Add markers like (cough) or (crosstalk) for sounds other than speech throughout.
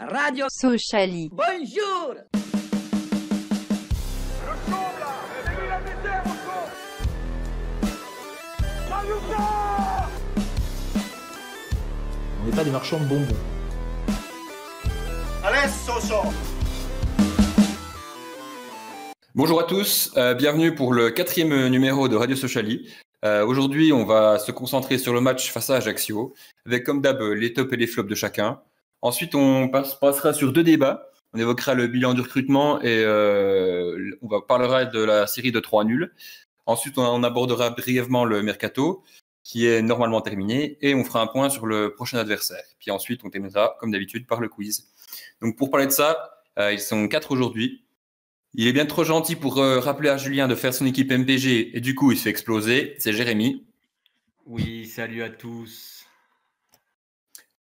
Radio Sociali. Bonjour On n'est pas des marchands de bonbons. Bonjour à tous, euh, bienvenue pour le quatrième numéro de Radio Sociali. Euh, Aujourd'hui, on va se concentrer sur le match face à Ajaccio, avec comme d'hab les tops et les flops de chacun. Ensuite, on passe- passera sur deux débats. On évoquera le bilan du recrutement et euh, on parlera de la série de trois nuls. Ensuite, on, on abordera brièvement le mercato, qui est normalement terminé, et on fera un point sur le prochain adversaire. Puis ensuite, on terminera, comme d'habitude, par le quiz. Donc, pour parler de ça, euh, ils sont quatre aujourd'hui. Il est bien trop gentil pour euh, rappeler à Julien de faire son équipe MPG et du coup il se fait exploser. C'est Jérémy. Oui, salut à tous.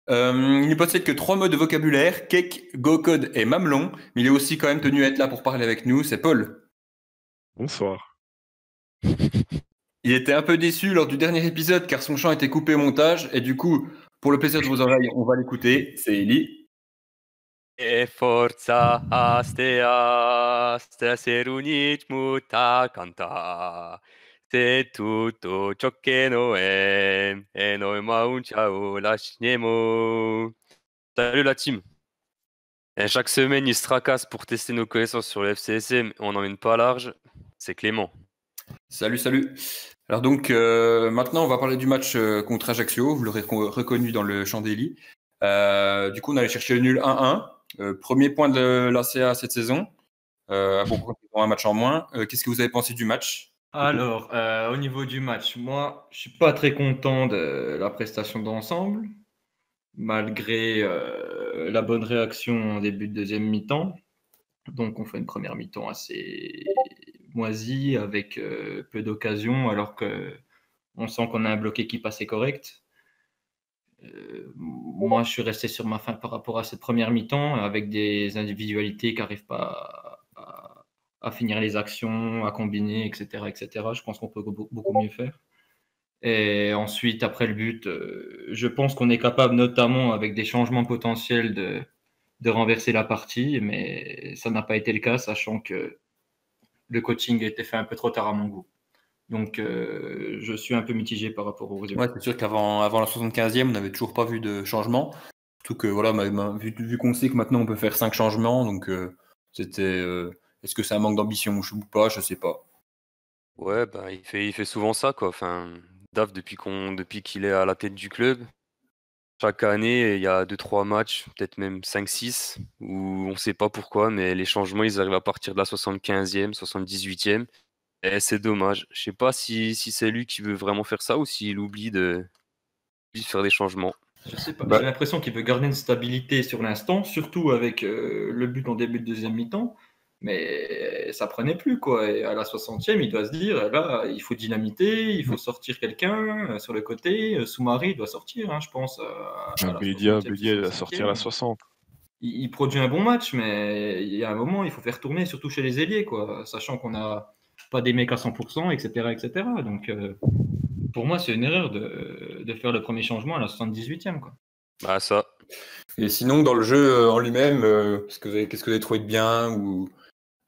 Euh, il ne possède que trois mots de vocabulaire, cake, go code et mamelon, mais il est aussi quand même tenu à être là pour parler avec nous. C'est Paul. Bonsoir. Il était un peu déçu lors du dernier épisode car son chant était coupé au montage et du coup, pour le plaisir de vos oreilles, on va l'écouter. C'est Eli. E forza astea, stasera muta canta. C'est tutto ciò e noi un ciao lasciamo. Salut la team. Et chaque semaine, il se tracasse pour tester nos connaissances sur le FCSM. On n'emmène pas large. C'est Clément. Salut, salut. Alors donc, euh, maintenant, on va parler du match euh, contre Ajaccio. Vous l'aurez con- reconnu dans le champ d'Eli. Euh, du coup, on allait chercher le nul 1-1. Euh, premier point de l'ACA cette saison. Euh, bon, ils un match en moins. Qu'est-ce que vous avez pensé du match? Alors, euh, au niveau du match, moi, je suis pas très content de la prestation d'ensemble, malgré euh, la bonne réaction en début de deuxième mi-temps. Donc, on fait une première mi-temps assez moisie, avec euh, peu d'occasions, alors que on sent qu'on a un bloc équipe assez correct. Moi, je suis resté sur ma fin par rapport à cette première mi-temps, avec des individualités qui n'arrivent pas à, finir les actions, à combiner, etc. etc. Je pense qu'on peut beau- beaucoup mieux faire. Et ensuite, après le but, euh, je pense qu'on est capable, notamment avec des changements potentiels, de, de renverser la partie, mais ça n'a pas été le cas, sachant que le coaching a été fait un peu trop tard à mon goût. Donc, euh, je suis un peu mitigé par rapport aux résultats. Ouais, c'est sûr qu'avant avant la 75e, on n'avait toujours pas vu de changement. Surtout que, voilà, vu, vu qu'on sait que maintenant on peut faire cinq changements, donc euh, c'était. Est-ce que c'est un manque d'ambition ou pas? Je sais pas. Ouais, bah, il fait, il fait souvent ça, quoi. Enfin, Dave, depuis qu'on, depuis qu'il est à la tête du club, chaque année, il y a 2-3 matchs, peut-être même 5-6, où on sait pas pourquoi, mais les changements, ils arrivent à partir de la 75e, 78e. Et c'est dommage. Je sais pas si, si c'est lui qui veut vraiment faire ça ou s'il oublie de, de faire des changements. Je sais pas. Bah- J'ai l'impression qu'il veut garder une stabilité sur l'instant, surtout avec euh, le but en début de deuxième mi-temps. Mais ça prenait plus, quoi. Et à la 60e, il doit se dire, eh là, il faut dynamiter, il faut sortir quelqu'un euh, sur le côté. Euh, Soumari doit sortir, hein, je pense. euh, à la Bédia, 60e, Bédia, il va 65e. sortir à la 60. Il, il produit un bon match, mais il y a un moment, il faut faire tourner, surtout chez les ailiers, quoi. Sachant qu'on n'a pas des mecs à 100%, etc. etc. Donc, euh, pour moi, c'est une erreur de, de faire le premier changement à la 78e, quoi. Bah, ça. Et sinon, dans le jeu euh, en lui-même, euh, qu'est-ce que vous avez, qu'est-ce que vous avez trouvé de bien ou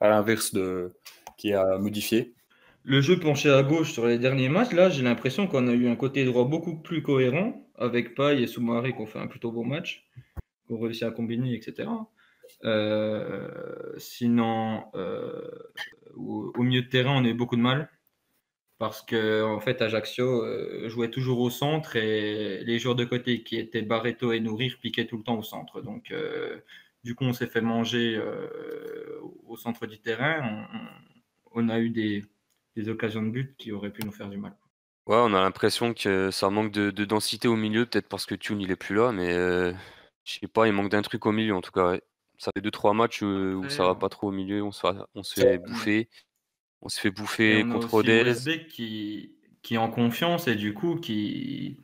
à l'inverse de qui a modifié Le jeu penché à gauche sur les derniers matchs, là, j'ai l'impression qu'on a eu un côté droit beaucoup plus cohérent avec Paille et Soumaré qui ont fait un plutôt beau match, qui ont réussi à combiner, etc. Euh, sinon, euh, au, milieu de terrain, on a eu beaucoup de mal parce que en fait, Ajaccio euh, jouait toujours au centre et les joueurs de côté qui étaient Barreto et Nourrir piquaient tout le temps au centre. Donc, du coup, on s'est fait manger euh, au centre du terrain. On, a eu des, des occasions de but qui auraient pu nous faire du mal. Ouais, on a l'impression que ça manque de, de densité au milieu, peut-être parce que Tune il est plus là, mais euh, je sais pas, il manque d'un truc au milieu en tout cas. ouais. Ça fait 2-3 matchs euh, où ça va pas trop au milieu, on se fait, on se fait bouffer. On se fait bouffer on contre. Westbeck qui, qui est en confiance et du coup qui,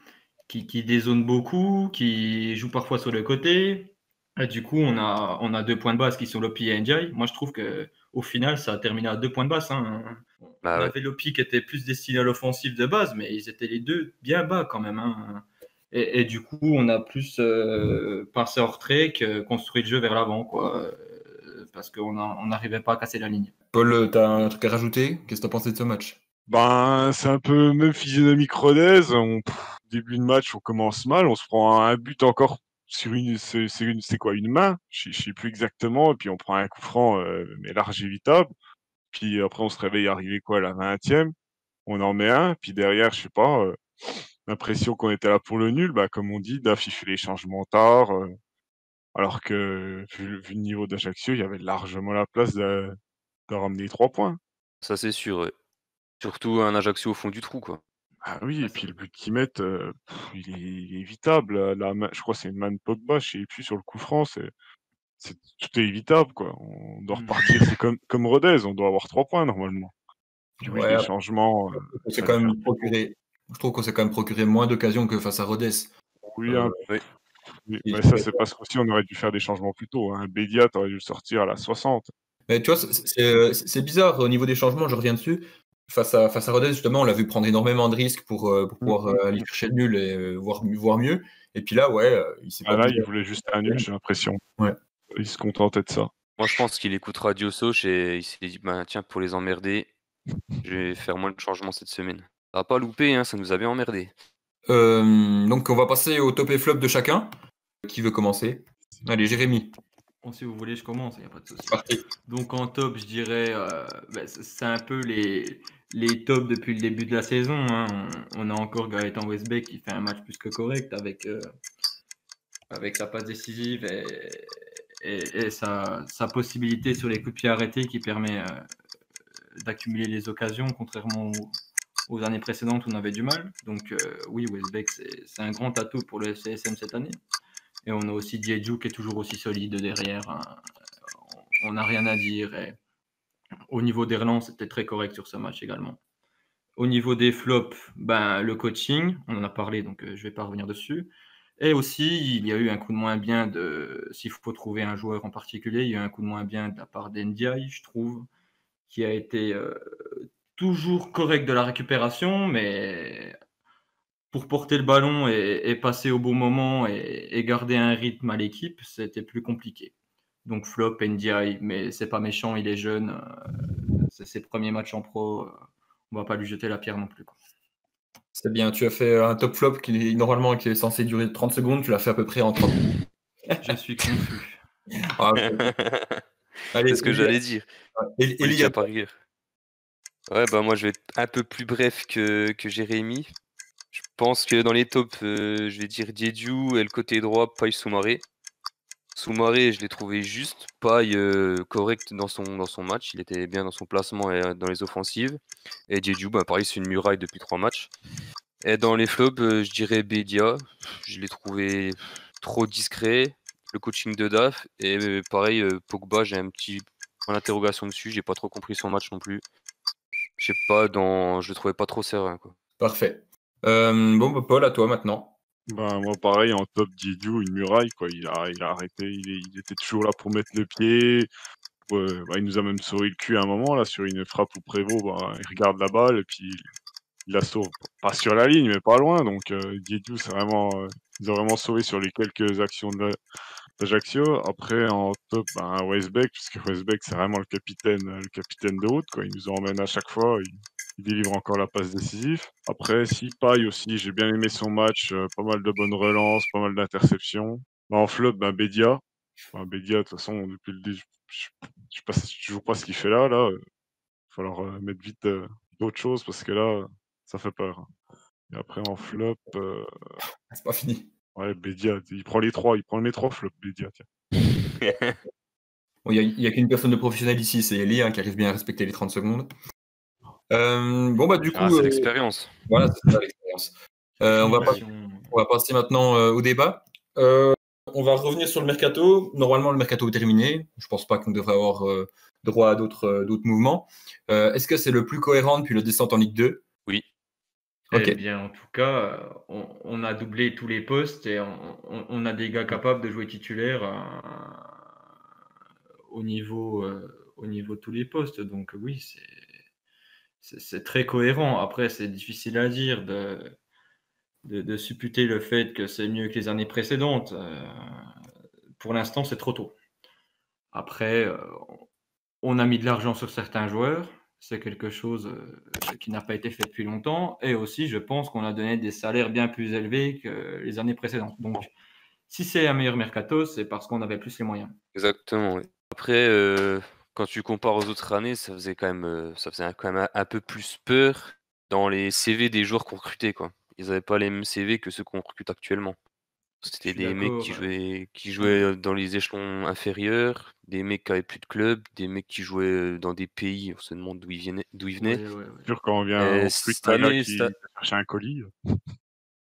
qui, qui dézone beaucoup, qui joue parfois sur le côté. Et du coup, on a, on a deux points de base qui sont Lopi et Ndiaye. Moi, je trouve que au final, ça a terminé à deux points de base. hein. Bah on ouais. avait Lopi qui était plus destiné à l'offensive de base, mais ils étaient les deux bien bas quand même. hein. Et, et du coup, on a plus euh, passé en retrait que construit le jeu vers l'avant, quoi. Parce qu'on on n'arrivait pas à casser la ligne. Paul, tu as un truc à rajouter? Qu'est-ce que tu as pensé de ce match? Ben, c'est un peu même physionomie Rodez. On, pff, début de match, on commence mal. On se prend un but encore sur une, c'est quoi, une main? Je sais- plus exactement. Et puis on prend un coup franc, euh, mais large évitable. Puis après, on se réveille arrivé quoi, à la 20e. On en met un. Puis derrière, je sais pas, euh, l'impression qu'on était là pour le nul. Bah, comme on dit, d'afficher les changements tard. euh, alors que, vu, vu le niveau d'Ajaccio, il y avait largement la place de, ramener trois points. Ça, c'est sûr. Surtout un Ajaccio au fond du trou, quoi. Ah oui, et puis le but qu'ils mettent, euh, pff, il, est, il est évitable. La, la main- je crois que c'est une main de Pogba, je sais plus sur le coup franc, c'est, c'est- tout est évitable quoi. On doit Mm. repartir, c'est comme comme Rodez, on doit avoir trois points normalement. Puis oui, Ouais, les changements, euh, on s'est même procuré. Je trouve qu'on s'est quand même procuré moins d'occasions que face à Rodez. oui, Euh, un- oui. oui, il mais fait ça c'est parce qu'aussi on aurait dû faire des changements plus tôt. Hein. Bédia, t'aurais dû le sortir à la 60. Mais tu vois, c'est- c'est c'est bizarre au niveau des changements, je reviens dessus. Face à, face à Rodez, justement, on l'a vu prendre énormément de risques pour, euh, pour pouvoir Mhm. euh, aller chercher le nul et euh, voir, voir mieux. Et puis là, ouais, il s'est Ah, pas là, il voulait juste un nul, j'ai l'impression. Ouais. Il se contentait de ça. Moi, je pense qu'il écoute Radio Soch et il s'est dit, bah, tiens, pour les emmerder, je vais faire moins de changements cette semaine. Ça va pas louper, hein, ça nous a bien emmerdé. Euh, donc, on va passer au top et flop de chacun. Qui veut commencer? Allez, Jérémy. Bon, si vous voulez, je commence, il n'y a pas de souci. parti. Donc en top, je dirais, euh, ben, c'est un peu les, les tops depuis le début de la saison. hein. On, a encore Gaëtan Westbeck qui fait un match plus que correct avec, euh, avec sa passe décisive et, sa, sa possibilité sur les coups de pied arrêtés qui permet euh, d'accumuler les occasions, contrairement aux, années précédentes où on avait du mal. Donc euh, oui, Westbeck, c'est un grand atout pour le CSM cette année. Et on a aussi Diedju qui est toujours aussi solide derrière. hein on n'a rien à dire. Au niveau des relances, c'était très correct sur ce match également. Au niveau des flops, ben, le coaching, on en a parlé, donc euh, je ne vais pas revenir dessus. Et aussi, il y a eu un coup de moins bien de, s'il faut trouver un joueur en particulier, il y a eu un coup de moins bien de la part d'Ndiaye, je trouve, qui a été euh, toujours correct de la récupération, mais pour porter le ballon et, passer au bon moment et garder un rythme à l'équipe, c'était plus compliqué. Donc flop, NDI, mais c'est pas méchant, il est jeune, euh, c'est ses premiers matchs en pro, euh, on va pas lui jeter la pierre non plus. quoi. C'est bien, tu as fait un top flop qui est normalement qui est censé durer 30 secondes, tu l'as fait à peu près en 30 minutes. Je suis confus. (laughs) Ah, (laughs) Allez, C'est ce que j'allais dire. Elia, par rigueur. Ouais, bah moi je vais être un peu plus bref que, que Jérémy. Je pense que dans les tops, euh, je vais dire Diediu et le côté droit, Paille Soumaré. Soumaré, je l'ai trouvé juste, Paille euh, correct dans son, match. Il était bien dans son placement et euh, dans les offensives. Et Diediu, bah, pareil, c'est une muraille depuis trois matchs. Et dans les flops, euh, je dirais Bédia. Je l'ai trouvé trop discret. Le coaching de DAF. Et pareil, Pogba, j'ai un petit point d'interrogation dessus. J'ai pas trop compris son match non plus. Je sais pas, dans... je le trouvais pas trop serein. Quoi. Parfait. Bon, bah, Paul, à toi maintenant. Ben, moi, pareil, en top Didiou, une muraille, quoi. Il a, il a arrêté, il, est- il était toujours là pour mettre le pied. Ouais, bah, il nous a même sauvé le cul à un moment, là, sur une frappe où Prévost, bah, il regarde la balle et puis il la sauve. Pas sur la ligne, mais pas loin. Donc, euh, Didiou, c'est vraiment, euh, il nous a vraiment sauvé sur les quelques actions de d'Ajaccio. Après, en top, ben, Westbeck, puisque Westbeck, c'est vraiment le capitaine, le capitaine de route, quoi. Il nous emmène à chaque fois. Il délivre encore la passe décisive. Après, si Paille aussi, j'ai bien aimé son match, euh, pas mal de bonnes relances, pas mal d'interceptions. Ben, en flop, ben, Bédia. Ben, Bédia, de toute façon, depuis le début, je je sais toujours pas ce qu'il fait là. là. Il va falloir euh, mettre vite euh, d'autres choses parce que là, ça fait peur. Et après, en flop, euh, C'est pas fini. ouais, Bédia, il prend les trois, il prend les trois flops, Bédia, tiens. (laughs) Bon, Il n'y a, qu'une personne de professionnel ici, c'est Elie, hein, qui arrive bien à respecter les 30 secondes. Euh, bon, bah, du coup, Ah, c'est euh, l'expérience. voilà, c'est ça l'expérience. Euh, on, va pas- on va passer maintenant euh, au débat. Euh, on va revenir sur le mercato. Normalement, le mercato est terminé. Je pense pas qu'on devrait avoir euh, droit à d'autres euh, mouvements. Euh, Est-ce que c'est le plus cohérent depuis le descente en Ligue 2 Oui. Ok. Eh bien, en tout cas, on, on a doublé tous les postes et on, on- on a des gars capables de jouer titulaire euh, au, niveau, euh, au niveau de tous les postes. Donc oui, c'est- très cohérent. Après, c'est difficile à dire de, de, supputer le fait que c'est mieux que les années précédentes. Euh, pour l'instant, c'est trop tôt. Après, euh, on a mis de l'argent sur certains joueurs. C'est quelque chose euh, qui n'a pas été fait depuis longtemps. Et aussi, je pense qu'on a donné des salaires bien plus élevés que les années précédentes. Donc, si c'est un meilleur mercato, c'est parce qu'on avait plus les moyens. Exactement. oui. Après, quand tu compares aux autres années, ça faisait quand même, euh, ça faisait quand même un, un peu plus peur dans les CV des joueurs qu'on recrutait, quoi. Ils n'avaient pas les mêmes CV que ceux qu'on recrute actuellement. C'était des mecs qui ouais. jouaient, qui jouaient euh, dans les échelons inférieurs, des mecs qui avaient plus de club, des mecs qui jouaient euh, dans des pays, on se demande d'où ils venaient. D'où ils venaient. Ouais, ouais, ouais. sûr, quand on vient cette année, qui chercher un colis.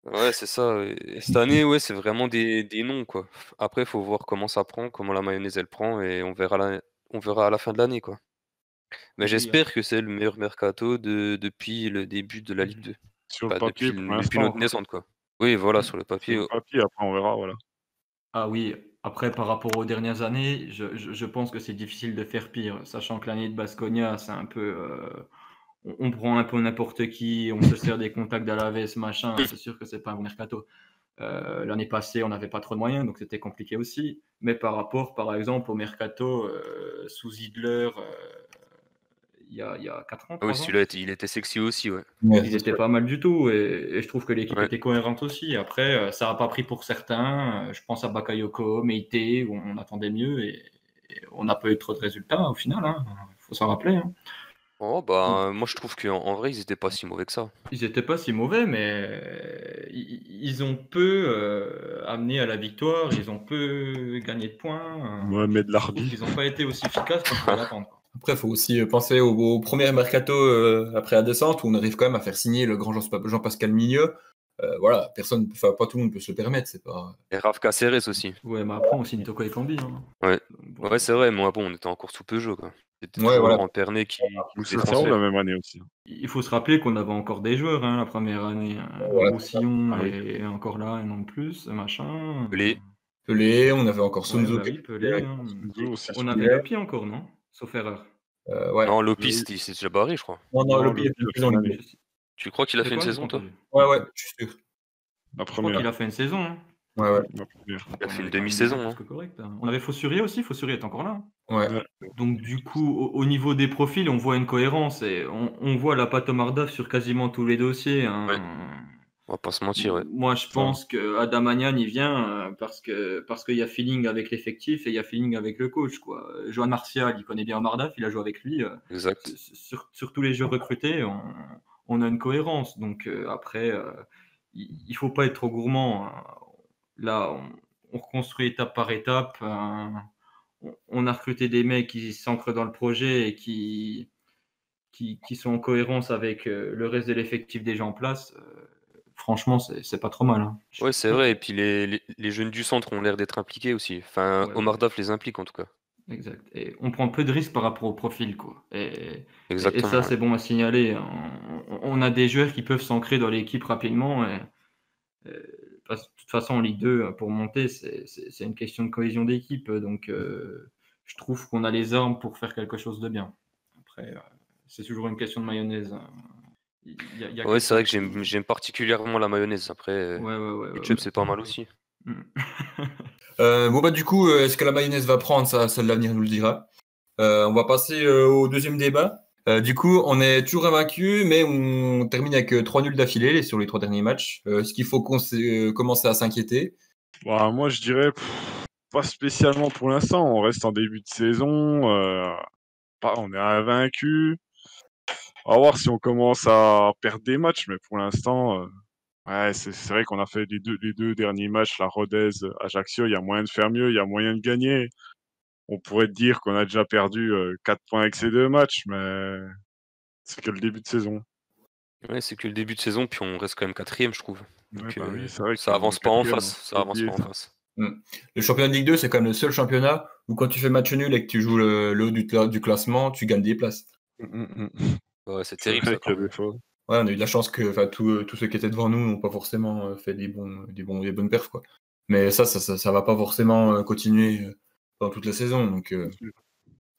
Ouais, c'est ça. Et cette année, ouais, c'est vraiment des, des noms, quoi. Après, il faut voir comment ça prend, comment la mayonnaise elle prend, et on verra, la- on verra à la fin de l'année, quoi. Mais Oui, j'espère que c'est le meilleur mercato de, depuis le début de la Ligue 2. Sur Bah, le papier, depuis, pour notre naissance, quoi. Oui, voilà, sur le Sur papier. le papier, après, on verra, voilà. Ah oui, après par rapport aux dernières années, je, je- je pense que c'est difficile de faire pire, sachant que l'année de Basconia, c'est un peu... euh, on, on prend un peu n'importe qui, on se sert des contacts d'Alaves, machin, c'est sûr que c'est pas un mercato. Euh, l'année passée, on n'avait pas trop de moyens, donc c'était compliqué aussi. Mais par rapport, par exemple, au mercato euh, sous Hitler, euh, il y a, il y a 4 ans, Ah 3 oui, celui-là, il était sexy aussi, ouais. Ouais, ils c'est étaient sûr. pas mal du tout et, et je trouve que l'équipe Ouais. était cohérente aussi. Après, euh, ça n'a pas pris pour certains. Je pense à Bakayoko, Meite, où on attendait mieux et, et on n'a pas eu trop de résultats au final. Il faut s'en rappeler. hein. Oh, bah, moi, je trouve qu'en en vrai, ils étaient pas si mauvais que ça. Ils n'étaient pas si mauvais, mais ils, ils ont peu euh, amené à la victoire. Ils ont peu gagné de points. Mohamed Larbi. qu'ils n'ont pas été aussi efficaces qu'on pouvait l'attendre. (laughs) Après, il faut aussi euh, penser au, au premier mercato euh, après la descente où on arrive quand même à faire signer le grand Jean- Jean-Pascal Migneux. Euh, voilà, personne, enfin, pas tout le monde peut se le permettre. C'est pas. Et Rav Caceres aussi. Ouais, mais après, on signe Toko Ekambi. Hein. Ouais. Bon. Ouais, c'est vrai, moi, bon, on était encore sous Peugeot, quoi. C'était Ouais, toujours voilà. Laurent Pernet qui, qui la même année aussi. Il faut se rappeler qu'on avait encore des joueurs hein, la première année. hein. Ouais. Roussillon Ah oui. est encore là et non plus, machin. Pelé. Pelé, on avait encore Ouais, Sunzo. bah oui, Pelé, hein. Aussi. On avait le pied encore, non? Sauf erreur. Euh, ouais. Non, Lopis, il s'est déjà barré, je crois. Non, non, pire, pire, plus en sais- Tu crois qu'il a fait une saison, toi. Ouais, ouais, je suis sûr. La Je crois qu'il a fait une saison. hein. Ouais, ouais. La première. Il a fait une demi-saison, hein. corrects, hein. On avait Fossurier aussi, Fossurier est encore là. ouais. Donc du coup, au, au niveau des profils, on voit une cohérence et on, on voit la patte Mardaf sur quasiment tous les dossiers. hein. Ouais. On va pas se mentir, ouais. Moi, je pense que Adam Magnan, il vient euh, parce que parce qu'il y a feeling avec l'effectif et il y a feeling avec le coach. Quoi. Johan Martial, il connaît bien Mardaf, il a joué avec lui. euh, Exact. sur, sur- sur tous les jeux recrutés, on, on a une cohérence. Donc euh, après, euh, il ne faut pas être trop gourmand. hein. Là, on, on reconstruit étape par étape. euh, on, a recruté des mecs qui s'ancrent dans le projet et qui, qui, qui sont en cohérence avec le reste de l'effectif déjà en place. Franchement, c'est pas trop mal. hein. Ouais, c'est vrai. Et puis les, les, les jeunes du centre ont l'air d'être impliqués aussi. Enfin, Ouais, Omar ouais. Daf les implique en tout cas. Exact. Et on prend peu de risques par rapport au profil. Quoi. Et, ça, ouais. c'est bon à signaler. On, on a des joueurs qui peuvent s'ancrer dans l'équipe rapidement. Et, de toute façon, en Ligue 2, pour monter, c'est une question de cohésion d'équipe. Donc, euh, je trouve qu'on a les armes pour faire quelque chose de bien. Après, euh, c'est toujours une question de mayonnaise. hein. Il y a- il y a Ouais, que c'est vrai que j'aime particulièrement la mayonnaise. Après, euh, Ouais, ouais, ouais, ouais, ketchup, ouais. c'est pas mal aussi. Mm. (laughs) Euh, bon, bah, du coup, euh, est-ce que la mayonnaise va prendre ça Seul l'avenir nous le dira. Euh, on va passer au deuxième débat. Du coup, on est toujours invaincu, mais on termine avec trois nuls d'affilée sur les trois derniers matchs. Est-ce qu'il faut commencer à s'inquiéter? Bah, moi, je dirais pas spécialement pour l'instant. On reste en début de saison. on est invaincu. On va voir si on commence à perdre des matchs, mais pour l'instant, ouais, c'est vrai qu'on a fait les deux, les deux derniers matchs, la Rodez, Ajaccio. Il y a moyen de faire mieux, il y a moyen de gagner. On pourrait dire qu'on a déjà perdu 4 points avec ces deux matchs, mais c'est que le début de saison. Ouais, c'est que le début de saison, puis on reste quand même quatrième, je trouve. Ouais, Donc, bah euh, oui, c'est vrai ça avance pas en face. Ça avance pas en face. Le championnat de Ligue 2, c'est quand même le seul championnat où quand tu fais match nul et que tu joues le, le haut du, cla- du classement, tu gagnes des places. Mm, mm, mm. Ouais, c'est terrible ça. Ouais, on a eu de la chance que enfin, tous euh, tous ceux qui étaient devant nous n'ont pas forcément euh, fait des, bons, des, bons, des bonnes perfs. Quoi. Mais ça, ça, ça, ça va pas forcément euh, continuer euh, pendant toute la saison. Donc, euh,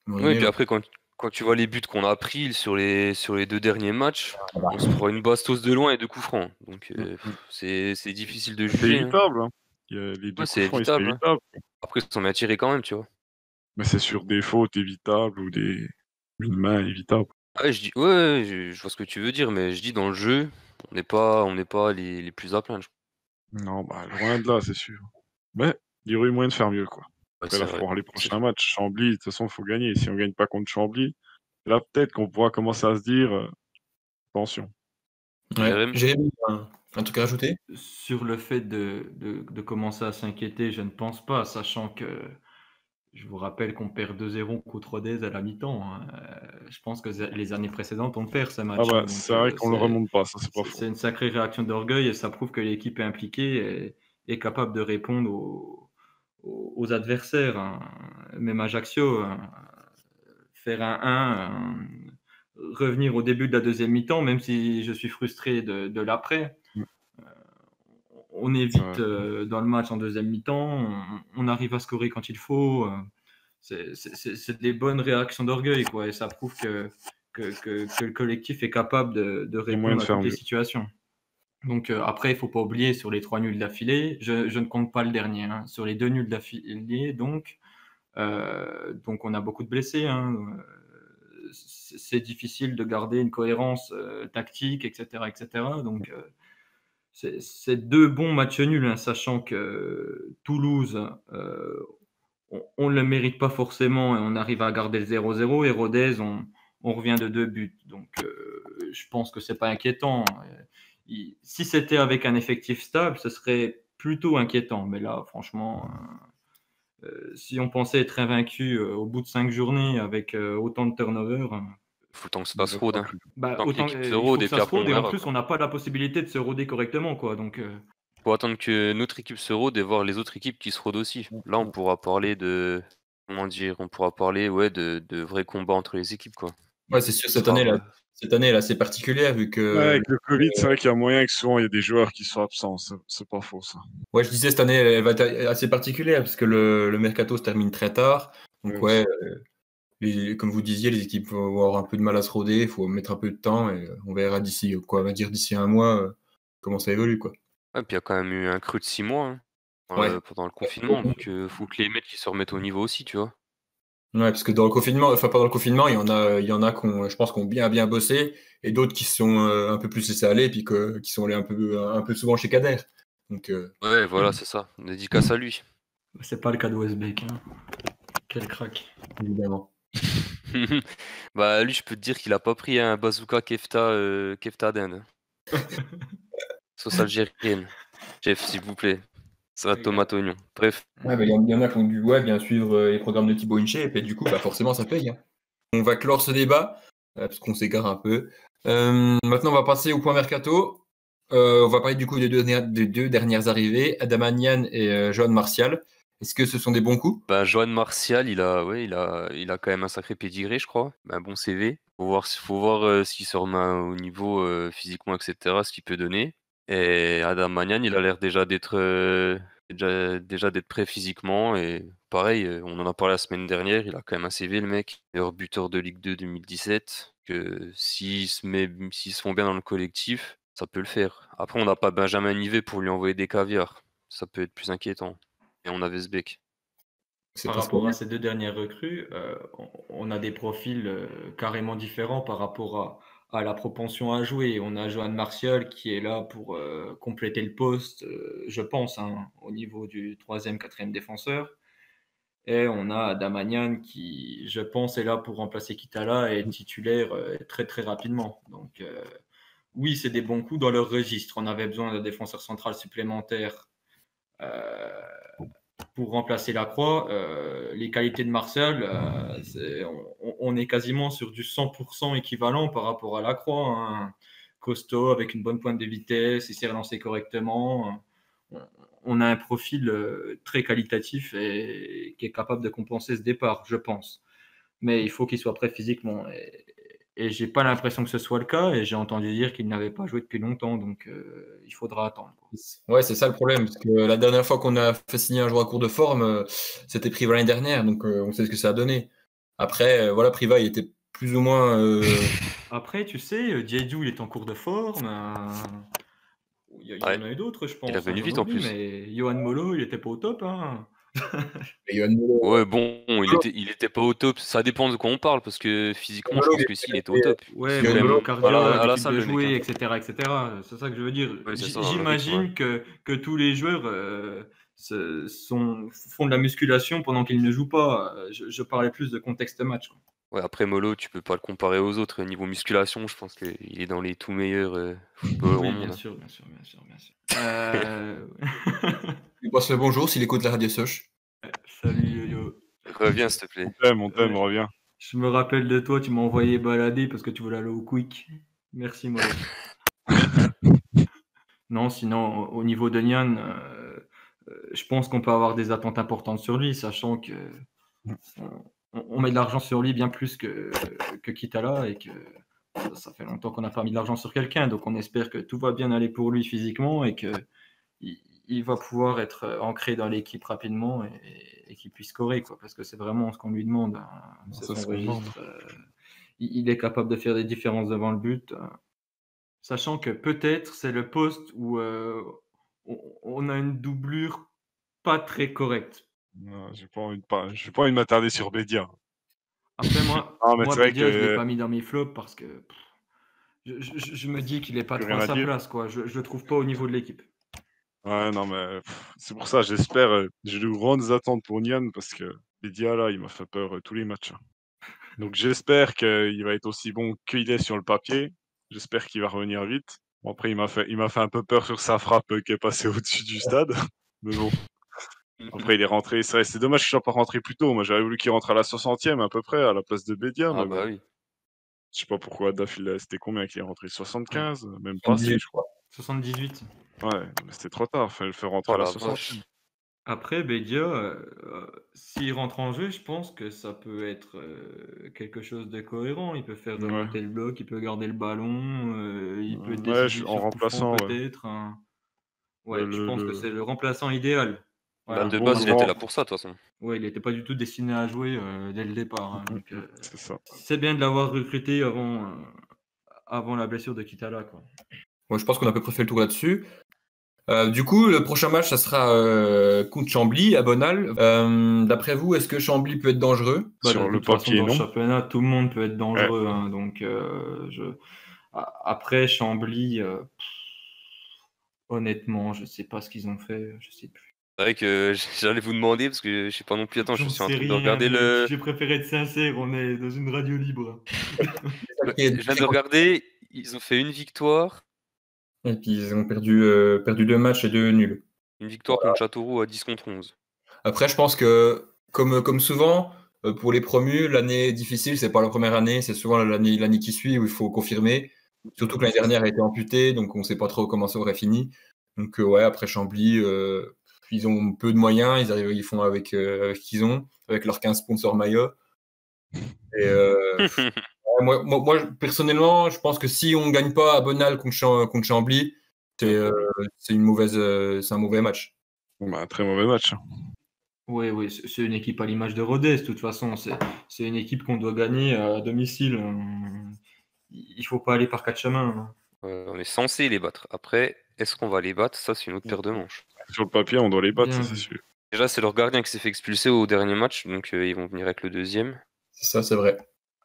Ouais, donné, puis après, quand, quand tu vois les buts qu'on a pris sur les, sur les deux derniers matchs, on se prend une bastos de loin et deux coups francs. Donc euh, Mm, c'est c'est difficile de C'est juger. hein. évitable. hein. Les deux Ouais, c'est évitable, hein. évitables. Après, ils sont bien tirés quand même, tu vois. Mais c'est sur des fautes évitables ou des une main évitable. Ah Ouais, je dis, ouais, ouais, je, je vois ce que tu veux dire, mais je dis dans le jeu, on n'est pas, on n'est pas les, les plus à plaindre. Non, bah loin de là, c'est sûr. Mais il y aurait eu moyen de faire mieux, quoi. Ouais, Après, c'est là, faut vrai. voir les prochains matchs. Chambly, de toute façon, il faut gagner. Si on gagne pas contre Chambly, là, peut-être qu'on pourra commencer à se dire euh, attention. Ouais. Jérémy, un, un truc à rajouter? Sur le fait de, de- de commencer à s'inquiéter, je ne pense pas, sachant que je vous rappelle qu'on perd 2-0 contre Rodez à la mi-temps. hein. Euh, Je pense que les années précédentes, on perd ce match. Ah hein, bah, donc, c'est vrai euh, qu'on le c'est- remonte pas, ça c'est pas une sacrée réaction d'orgueil et ça prouve que l'équipe est impliquée et est capable de répondre aux, adversaires. hein. Même Ajaccio, hein, faire un 1, hein, revenir au début de la deuxième mi-temps, même si je suis frustré de, de l'après. On est vite euh, dans le match en deuxième mi-temps, on, on arrive à scorer quand il faut. euh, c'est- des bonnes réactions d'orgueil, quoi, et ça prouve que, que, que- que le collectif est capable de, de répondre de à toutes les situations. Donc euh, après, il faut pas oublier sur les trois nuls d'affilée, je, je ne compte pas le dernier, hein, sur les deux nuls d'affilée, donc, euh, donc on a beaucoup de blessés. hein, c'est difficile de garder une cohérence euh, tactique, etc., etc. Donc c'est deux bons matchs nuls, hein, sachant que Toulouse, euh, on ne le mérite pas forcément et on arrive à garder le 0-0. Et Rodez, on, revient de deux buts. Donc, euh, je pense que c'est pas inquiétant. Euh, si c'était avec un effectif stable, ce serait plutôt inquiétant. Mais là, franchement, si on pensait être invaincu au bout de cinq journées avec autant de turnover, faut tant que ça se pas hein. bah, Tant autant euh, se il faut rôde que et puis après, en plus, on n'a pas la possibilité de se rôder correctement. Quoi. Donc, euh, Faut attendre que notre équipe se rôde et voir les autres équipes qui se rôdent aussi. Là, on pourra parler de, comment dire, on pourra parler, ouais, de, de vrais combats entre les équipes, quoi. Ouais, c'est sûr, Ce cette année là, cette année là, c'est particulier vu que. Ouais, avec le Covid, c'est vrai qu'il y a moyen que souvent il y a des joueurs qui soient absents. C'est pas faux, ça. Ouais, je disais cette année, elle va être assez particulière parce que le, le mercato se termine très tard. Donc Ouais, ouais, euh, les- comme vous disiez, les équipes vont avoir un peu de mal à se roder. Il faut mettre un peu de temps et euh, on verra d'ici quoi, on va dire d'ici un mois euh, comment ça évolue quoi. Ouais, puis il y a quand même eu un creux de six mois hein, Ouais. euh, pendant le confinement, donc euh, faut que les mecs ils se remettent au niveau aussi, tu vois. Ouais, parce que dans le confinement, enfin pendant le confinement, il y en a, il y en a qui ont, je pense, qui ont bien bien bossé et d'autres qui sont euh, un peu plus laissés aller puis que, qui sont allés un peu, un peu souvent chez Kader. Donc euh, Ouais, voilà, c'est ça. Dédicace à lui. c'est pas le cas de Westbeck. hein. Quel crack. évidemment. (laughs) bah lui, je peux te dire qu'il a pas pris un bazooka Kefta, euh, Kefta Den. (laughs) Sauce algérienne. Chef, s'il vous plaît. Ça va tomate oignon. Bref. Ouais, bah, il y, en- il y en a qui ont dû ouais, bien suivre euh, les programmes de Thibaut Inche, et puis du coup, bah, forcément, ça paye. hein. On va clore ce débat, euh, parce qu'on s'égare un peu. Euh, maintenant, on va passer au point mercato. Euh, on va parler du coup des deux, dernières- des deux dernières arrivées, Adamanian et euh, Johan Martial. Est-ce que ce sont des bons coups? Bah, Johan Martial, il a, ouais, il a, il a quand même un sacré pédigré, je crois. Un bon CV. Faut voir, faut voir euh, s'il se remet au niveau euh, physiquement, etc., ce qu'il peut donner. Et Adam Magnan, il a l'air déjà d'être euh, déjà, déjà d'être prêt physiquement. Et pareil, on en a parlé la semaine dernière, il a quand même un CV, le mec. Meilleur buteur de Ligue 2 2017. Que s'il se met, se font bien dans le collectif, ça peut le faire. Après, on n'a pas Benjamin Nivet pour lui envoyer des caviars. Ça peut être plus inquiétant. Et on avait Sbeck. C'est Par rapport à ce ces deux dernières recrues, euh, on, on a des profils euh, carrément différents par rapport à, à la propension à jouer. On a Johan Martial qui est là pour euh, compléter le poste, euh, je pense, hein, au niveau du troisième, quatrième défenseur. Et on a Damanian qui, je pense, est là pour remplacer Kitala et être titulaire euh, très très rapidement. Donc euh, oui, c'est des bons coups dans leur registre. On avait besoin d'un défenseur central supplémentaire. Euh, pour remplacer la croix, euh, les qualités de Martial, euh, on, est quasiment sur du 100% équivalent par rapport à la croix. hein. Costaud, avec une bonne pointe de vitesse, il s'est relancé correctement. On, a un profil très qualitatif et qui est capable de compenser ce départ, je pense. Mais il faut qu'il soit prêt physiquement. Et j'ai pas l'impression que ce soit le cas. Et j'ai entendu dire qu'il n'avait pas joué depuis longtemps, donc euh, il faudra attendre. quoi. Ouais, c'est ça le problème, parce que la dernière fois qu'on a fait signer un joueur à court de forme, euh, c'était Priva l'année dernière, donc euh, on sait ce que ça a donné. Après, euh, voilà, Priva, il était plus ou moins. euh, (laughs) Après, tu sais, Jeju, il est en cours de forme. euh, Il y, a- il y Ouais. en a eu d'autres, je pense. Il est venu hein, vite, en plus. Mais Johan Molo, il était pas au top. Hein. (laughs) Ouais, bon, il était, il était pas au top. Ça dépend de quoi on parle, parce que physiquement, je pense que si, il était- au top. Ouais, même au cardio, à la- à la l'habitude salle, de jouer, hein. etc., etc. C'est ça que je veux dire. Ouais, J'imagine que, que tous les joueurs euh, se- sont, font de la musculation pendant qu'ils ne jouent pas. Euh, Je, je parlais plus de contexte match. quoi. Ouais, après Molo, tu peux pas le comparer aux autres. Niveau musculation, je pense qu'il est dans les tout meilleurs euh, (laughs) footballeurs au Oui, monde. bien hein. sûr, bien sûr, bien sûr, bien sûr. Euh, (laughs) Il passe le bonjour s'il écoute la radio Soch. Salut Yo-Yo. Reviens, s'il te plaît. On t'aime, on t'aime, reviens. Je me rappelle de toi, tu m'as envoyé balader parce que tu voulais aller au quick. Merci, Molo. (laughs) non, sinon, au au niveau de Nian, euh, euh, je pense qu'on peut avoir des attentes importantes sur lui, sachant que on, on met de l'argent sur lui bien plus que, que Kitala et que ça, ça fait longtemps qu'on n'a pas mis de l'argent sur quelqu'un. Donc, on espère que tout va bien aller pour lui physiquement et que il, il va pouvoir être euh, ancré dans l'équipe rapidement et, et qu'il puisse scorer, quoi, parce que c'est vraiment ce qu'on lui demande. hein. Ça, registre, euh, il, il est capable de faire des différences devant le but, euh, sachant que peut-être c'est le poste où euh, on, on a une doublure pas très correcte. Non, J'ai pas envie de pas, m'attarder sur Bédia. Après, moi, (laughs) Ah, Bedia, je ne l'ai pas mis dans mes flops parce que pff, je, je- je me dis qu'il n'est pas trop à sa dire. place. Quoi. Je ne le trouve pas au niveau de l'équipe. Ouais, non, mais pff, c'est pour ça, j'espère. euh, J'ai de grandes attentes pour Nian parce que Bédia, là, il m'a fait peur euh, tous les matchs. hein. Donc j'espère qu'il va être aussi bon qu'il est sur le papier. J'espère qu'il va revenir vite. Bon, après, il m'a fait, il m'a fait un peu peur sur sa frappe euh, qui est passée (laughs) au-dessus du stade. Mais bon, après, il est rentré. C'est vrai, c'est dommage qu'il soit pas rentré plus tôt. Moi, j'aurais voulu qu'il rentre à la 60e à peu près, à la place de Bédia. Ah mais bah oui. Je sais pas pourquoi Daf, il a- c'était combien qu'il est rentré? 75 Même pas assez, je crois. 78. Ouais, mais c'était trop tard. Fallait le faire rentrer Oh à la la 60 vache. Après, Bedia, euh, euh, s'il rentre en jeu, je pense que ça peut être euh, quelque chose de cohérent. Il peut faire Ouais. remonter le bloc, il peut garder le ballon, euh, il peut Ouais, je- en remplaçant, ouais. peut-être. hein. Ouais, Le- je pense que c'est le remplaçant idéal. Voilà. Bah, de bon base, il était là pour ça, de toute façon. Ouais, il n'était pas du tout destiné à jouer euh, dès le départ. hein, (laughs) euh, C'est bien de l'avoir recruté avant, euh, avant la blessure de Kitala. Quoi. Moi, je pense qu'on a à peu près fait le tour là-dessus. Euh, du coup, le prochain match, ça sera euh, contre Chambly à Bonal. Euh, D'après vous, est-ce que Chambly peut être dangereux? Bah, Sur le papier, dans le non. championnat, tout le monde peut être dangereux. hein, donc, euh, je... après, Chambly, euh, pff, honnêtement, je sais pas ce qu'ils ont fait. Je sais plus. C'est vrai que (laughs) j'allais vous demander, parce que je sais pas non plus. Attends, je suis en train de regarder le. J'ai préféré être sincère. On est dans une radio libre. (laughs) Je viens de regarder, ils ont fait une victoire. Et puis, ils ont perdu, euh, perdu deux matchs et deux nuls. Une victoire contre Châteauroux à 10 contre 11. Après, je pense que, comme, comme souvent, euh, pour les promus, l'année difficile, c'est pas la première année, c'est souvent l'année l'année qui suit où il faut confirmer. Surtout que l'année dernière a été amputée, donc on sait pas trop comment ça aurait fini. Donc, euh, ouais, après Chambly, euh, ils ont peu de moyens, ils arrivent, ils font avec, euh, avec ce qu'ils ont, avec leurs 15 sponsors maillots. Et, euh, (laughs) moi, moi, moi, personnellement, je pense que si on gagne pas à Bonal contre, Cham- contre Chambly, c'est euh, c'est une mauvaise, euh, c'est un mauvais match. Bah, un très mauvais match. Oui, oui, c'est une équipe à l'image de Rodez, de toute façon. C'est une équipe qu'on doit gagner à domicile. Hum, Il faut pas aller par quatre chemins. hein. Euh, on est censé les battre. Après, est-ce qu'on va les battre? Ça, c'est une autre paire de manches. Sur le papier, on doit les battre, c'est sûr. Déjà, c'est leur gardien qui s'est fait expulser au dernier match, donc euh, ils vont venir avec le deuxième. C'est ça, c'est vrai.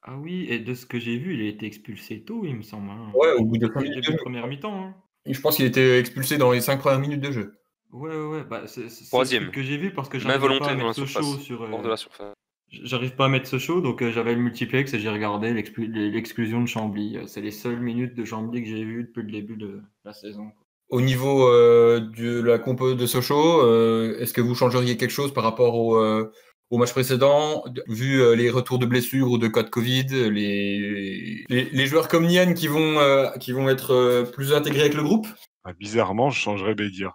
Ah oui, et de ce que j'ai vu, il a été expulsé tôt, il me semble. hein. Ouais, au bout de Début- cinq minutes début de de jeu. première mi-temps. hein. Je pense qu'il était expulsé dans les 5 premières minutes de jeu. Ouais, ouais, ouais. Bah, c'est c'est- c'est le Troisième. truc que j'ai vu parce que Main j'arrive pas à la mettre ce surface. show sur. euh, Hors de la surface. J'arrive pas à mettre ce show, donc euh, j'avais le multiplex et j'ai regardé l'exclu- l'exclusion de Chambly. Euh, C'est les seules minutes de Chambly que j'ai vues depuis le début de la saison. Au niveau euh, de la compo de Sochaux, euh, est-ce que vous changeriez quelque chose par rapport au, euh, au match précédent Vu euh, les retours de blessures ou de cas de Covid, les, les, les joueurs comme Nian qui vont, euh, qui vont être euh, plus intégrés avec le groupe Ah, bizarrement, je changerais Bédia.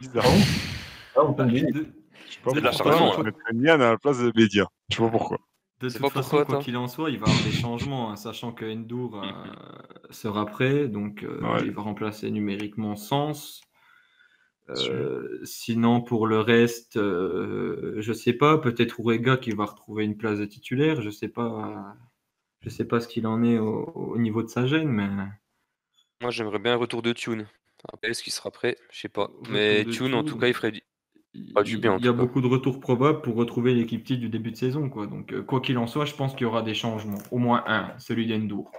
Bizarrement. Ah, on peut le dire. De, Je sais pas De pourquoi, je mettrais Nian à la place de Bédia. Je sais pas pourquoi. de toute pas façon, pourquoi, quoi qu'il en soit, il va y avoir des changements, hein, sachant que Endur euh, (laughs) sera prêt, donc euh, Ouais. il va remplacer numériquement Sens. Euh, sinon, pour le reste, euh, je sais pas, peut-être Ourega qui va retrouver une place de titulaire, je sais pas. Je sais pas ce qu'il en est au, au niveau de sa gêne, mais. Moi, j'aimerais bien un retour de Tune. Après, est-ce qu'il sera prêt Je sais pas. Retour Mais Tune, en tout cas, il ferait du. Pas du bien, en il y a tout cas. beaucoup de retours probables pour retrouver l'équipe type du début de saison. Quoi. Donc, euh, quoi qu'il en soit, je pense qu'il y aura des changements. Au moins un, celui d'Endour.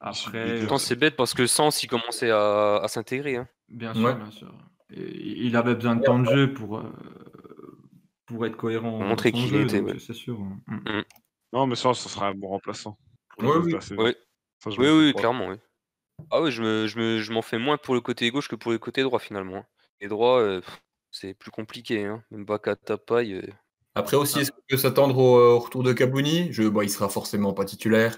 Après, Pourtant, c'est bête parce que Sens, il commençait à, à s'intégrer. hein. bien sûr, Ouais. bien sûr. Et il avait besoin de temps de jeu pour, euh, pour être cohérent. Montrer son qui il jeu, était. C'est sûr. Mm. Non, mais ça, ça sera un bon remplaçant. Ouais, oui. Oui, Ça, oui, me oui, clairement. Oui. Ah oui, je me, je me- je m'en fais moins pour le côté gauche que pour le côté droit, finalement. Et droit, euh, pff, c'est plus compliqué. Hein. Même Bakata Paille. euh, Après aussi, est-ce qu'on peut s'attendre au, au retour de Kabouni Je, bon, Il sera forcément pas titulaire.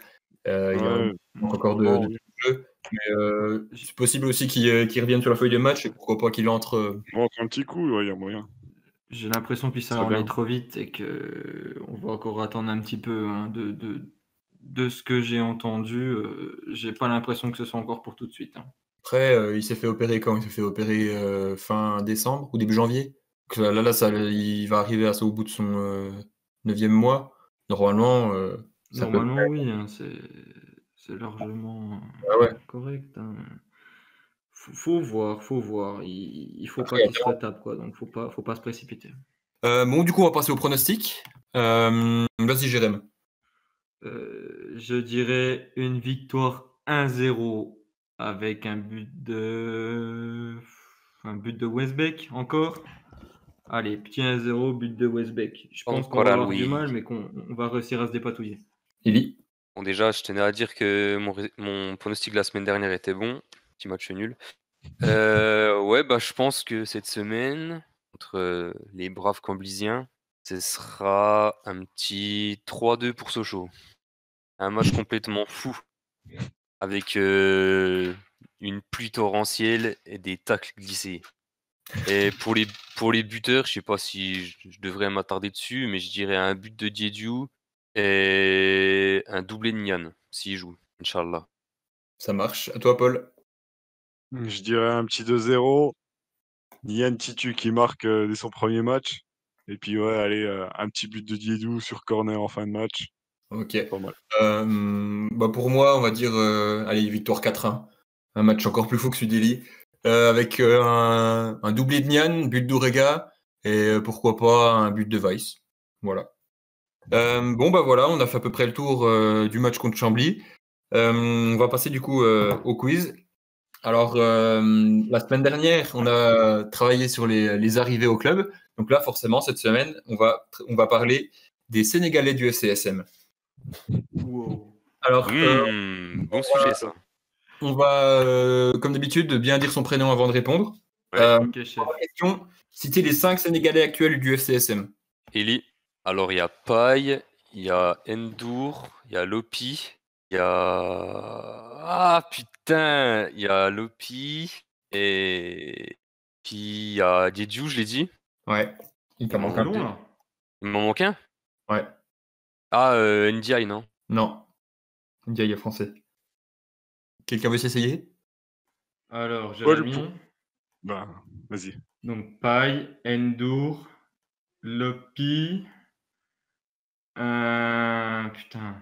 Euh, il Ouais, encore de, bon, de oui. jeu. Mais euh, c'est possible aussi qu'il qu'il revienne sur la feuille de match et pourquoi pas qu'il entre. euh, Bon, un petit coup, ouais, il y a moyen. J'ai l'impression que ça Très va bien. aller trop vite et que on va encore attendre un petit peu hein, de, de, de ce que j'ai entendu. euh, j'ai pas l'impression que ce soit encore pour tout de suite. hein. Après, euh, il s'est fait opérer quand? Il s'est fait opérer euh, fin décembre ou début janvier. Donc là, là, ça, il va arriver à ça au bout de son neuvième mois. Normalement, euh, ça peut- Normalement, oui, hein, c'est largement Ah ouais. correct. hein. Faut, faut voir, faut voir. Il, il faut pas qu'il se retape, quoi. Donc, faut pas, faut pas se précipiter. Euh, bon, du coup, on va passer au pronostic. Euh, Vas-y, Jérém. Euh, je dirais une victoire 1-0 avec un but de un but de Westbeck encore. Allez, petit 1-0, but de Westbeck. Je pense qu'on va avoir du mal, mais qu'on on va réussir à se dépatouiller. Bon, déjà, je tenais à dire que mon, mon pronostic de la semaine dernière était bon. Petit match nul. Euh, ouais, bah, je pense que cette semaine, contre euh, les braves camblisiens, ce sera un petit 3-2 pour Sochaux. Un match complètement fou. Avec euh, une pluie torrentielle et des tacles glissés. Et pour les, pour les buteurs, je sais pas si je, je devrais m'attarder dessus, mais je dirais un but de Diediou et un doublé de Nian, s'il joue, Inch'Allah. Ça marche. À toi, Paul. Je dirais un petit 2-0. Yann Titu qui marque euh, dès son premier match. Et puis, ouais, allez, euh, un petit but de Diedou sur corner en fin de match. Ok. Pas mal. Euh, bah pour moi, on va dire euh, allez, victoire 4-1. Un match encore plus fou que celui d'Eli. Euh, avec euh, un, un doublé de Nian, but d'Ourega et euh, pourquoi pas un but de Weiss. Voilà. Euh, bon, bah voilà, on a fait à peu près le tour euh, du match contre Chambly. Euh, on va passer du coup euh, au quiz. Alors, euh, la semaine dernière, on a travaillé sur les, les arrivées au club. Donc là, forcément, cette semaine, on va, on va parler des Sénégalais du FCSM. Wow. Alors, euh, Mmh, bon sujet ça. on va, euh, comme d'habitude, bien dire son prénom avant de répondre. Ouais. Euh, Ok, chef. question citer les cinq Sénégalais actuels du FCSM. Eli, alors il y a Paille, il y a Endour, il y a Lopi, il y a. Ah putain, il y a Lopi et. Puis il y a Diediou, je l'ai dit. Ouais. Il t'en manque un. là. Il m'en manque un? Ouais. Ah, euh, NDI, non? Non. Ndiaye est français. Quelqu'un veut s'essayer? Alors, Paul, Jérémy. pour- Ben, vas-y. Donc, Paille, Endour, Lopi. Euh, putain.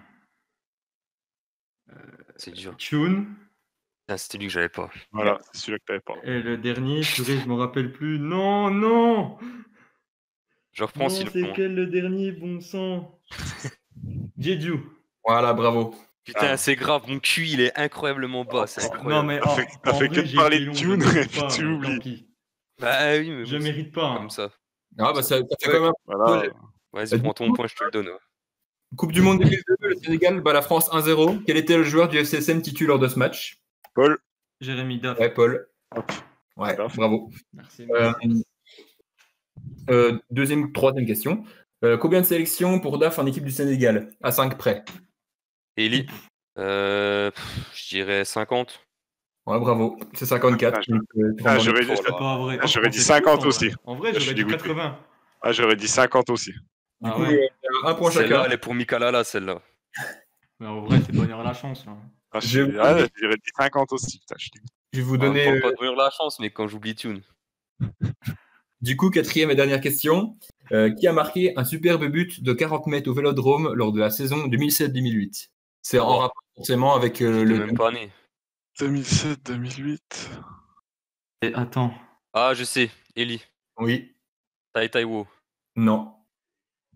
C'est dur. Tune. Ah, C'était lui que j'avais pas. Voilà, c'est celui-là que t'avais pas. Et le dernier, purée, je me rappelle plus. Non, non Je reprends Non, sinon. c'est quel le dernier, bon sang (laughs) Jeju. Voilà, bravo. Putain, Ah. c'est grave, mon cul il est incroyablement bas, c'est incroyable. Non, mais T'as fait- t'as en fait vrai, que de j'ai parler de Tune, je et mérite puis pas, tu oublies. Bah oui, mais Je bon, mérite pas. hein. comme ça. Ah, bah, ça, ça fait Ouais. quand même Voilà. Ouais. Vas-y, prends ton point, je te le donne. ouais. Coupe du Monde 2002, le Sénégal bat la France 1-0. Quel était le joueur du FCSM titu lors de ce match? Paul, Jérémy Daff. Ouais, Paul. Ouais, Daff. bravo. Merci. Euh, euh, deuxième, troisième question. Euh, combien de sélections pour DAF en équipe du Sénégal? À 5 près. Eli, euh, je dirais 50. Ouais, bravo. C'est 54. Ah, ah, dit. Ah, j'aurais dit pensais 50 plus, en aussi. En vrai, je j'aurais dit dégoûté. 80. Ah, j'aurais dit 50 aussi. Du Ah coup, ouais. euh, un point Celle-là, chacun. elle est pour Mikalala, celle-là. Mais en vrai, c'est dire la chance. Là. Ah, je ah, dit 50 aussi. Putain, je vais vous donner. pas, euh, pas de venir la chance, mais quand j'oublie Tune. (laughs) Du coup, quatrième et dernière question. Euh, qui a marqué un superbe but de 40 mètres au Vélodrome lors de la saison 2007-2008 C'est en Bon. rapport forcément avec euh, le. même pas né. 2007, 2008. Et attends. Ah, je sais, Eli. Oui. Tai Taiwo. Non.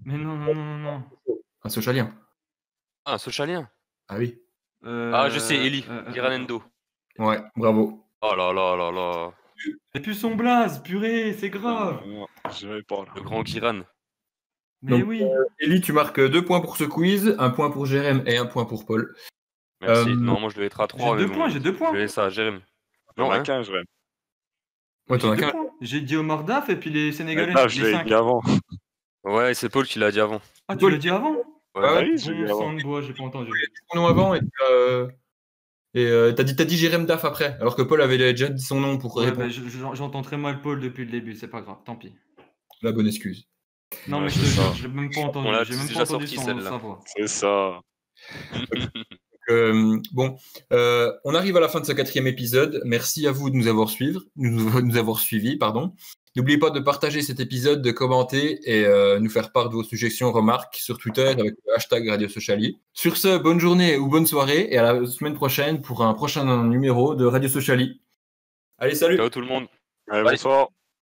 Mais non, non, non, non, non. Un socialien. Ah, un Sochalien. Ah oui. Ah, je sais, Eli. euh, euh, Giranendo. Ouais, bravo. Oh là là là là. C'est plus son blaze, purée, c'est grave. Non, je vais pas. Le grand Giran. Mais Donc, oui. Ellie, tu marques deux points pour ce quiz, un point pour Jérém et un point pour Paul. Merci. Euh, non, moi je devais être à 3. J'ai deux points, j'ai deux points. Je vais ça à Jérém. Non, Non, on a hein. 15, Jérém. Ouais, t'en as qu'un. J'ai dit Omar Daf et puis les Sénégalais. Là, je l'ai dit avant. Ouais, c'est Paul qui l'a dit avant. Ah, tu l'as dit avant? Ah ouais, oui, de bois, j'ai pas entendu. ton nom avant et tu as, euh, et euh, t'as dit, t'as dit Jérém Daf après, alors que Paul avait déjà dit son nom pour Ouais, répondre. bah, je- je- J'entends très mal Paul depuis le début, c'est pas grave, tant pis. La bonne excuse. Non, Ouais, mais je te jure, je l'ai même pas entendu. J'ai même déjà pas entendu sorti, son, celle-là. sa voix. C'est ça. (laughs) Euh, bon, euh, on arrive à la fin de ce quatrième épisode. Merci à vous de nous avoir suivis. Nous, nous avoir suivis, pardon. N'oubliez pas de partager cet épisode, de commenter et euh, nous faire part de vos suggestions, remarques sur Twitter avec le hashtag Radio Sociali. Sur ce, bonne journée ou bonne soirée et à la semaine prochaine pour un prochain numéro de Radio Sociali. Allez, salut Ciao tout le monde. Allez, Bye. bonsoir.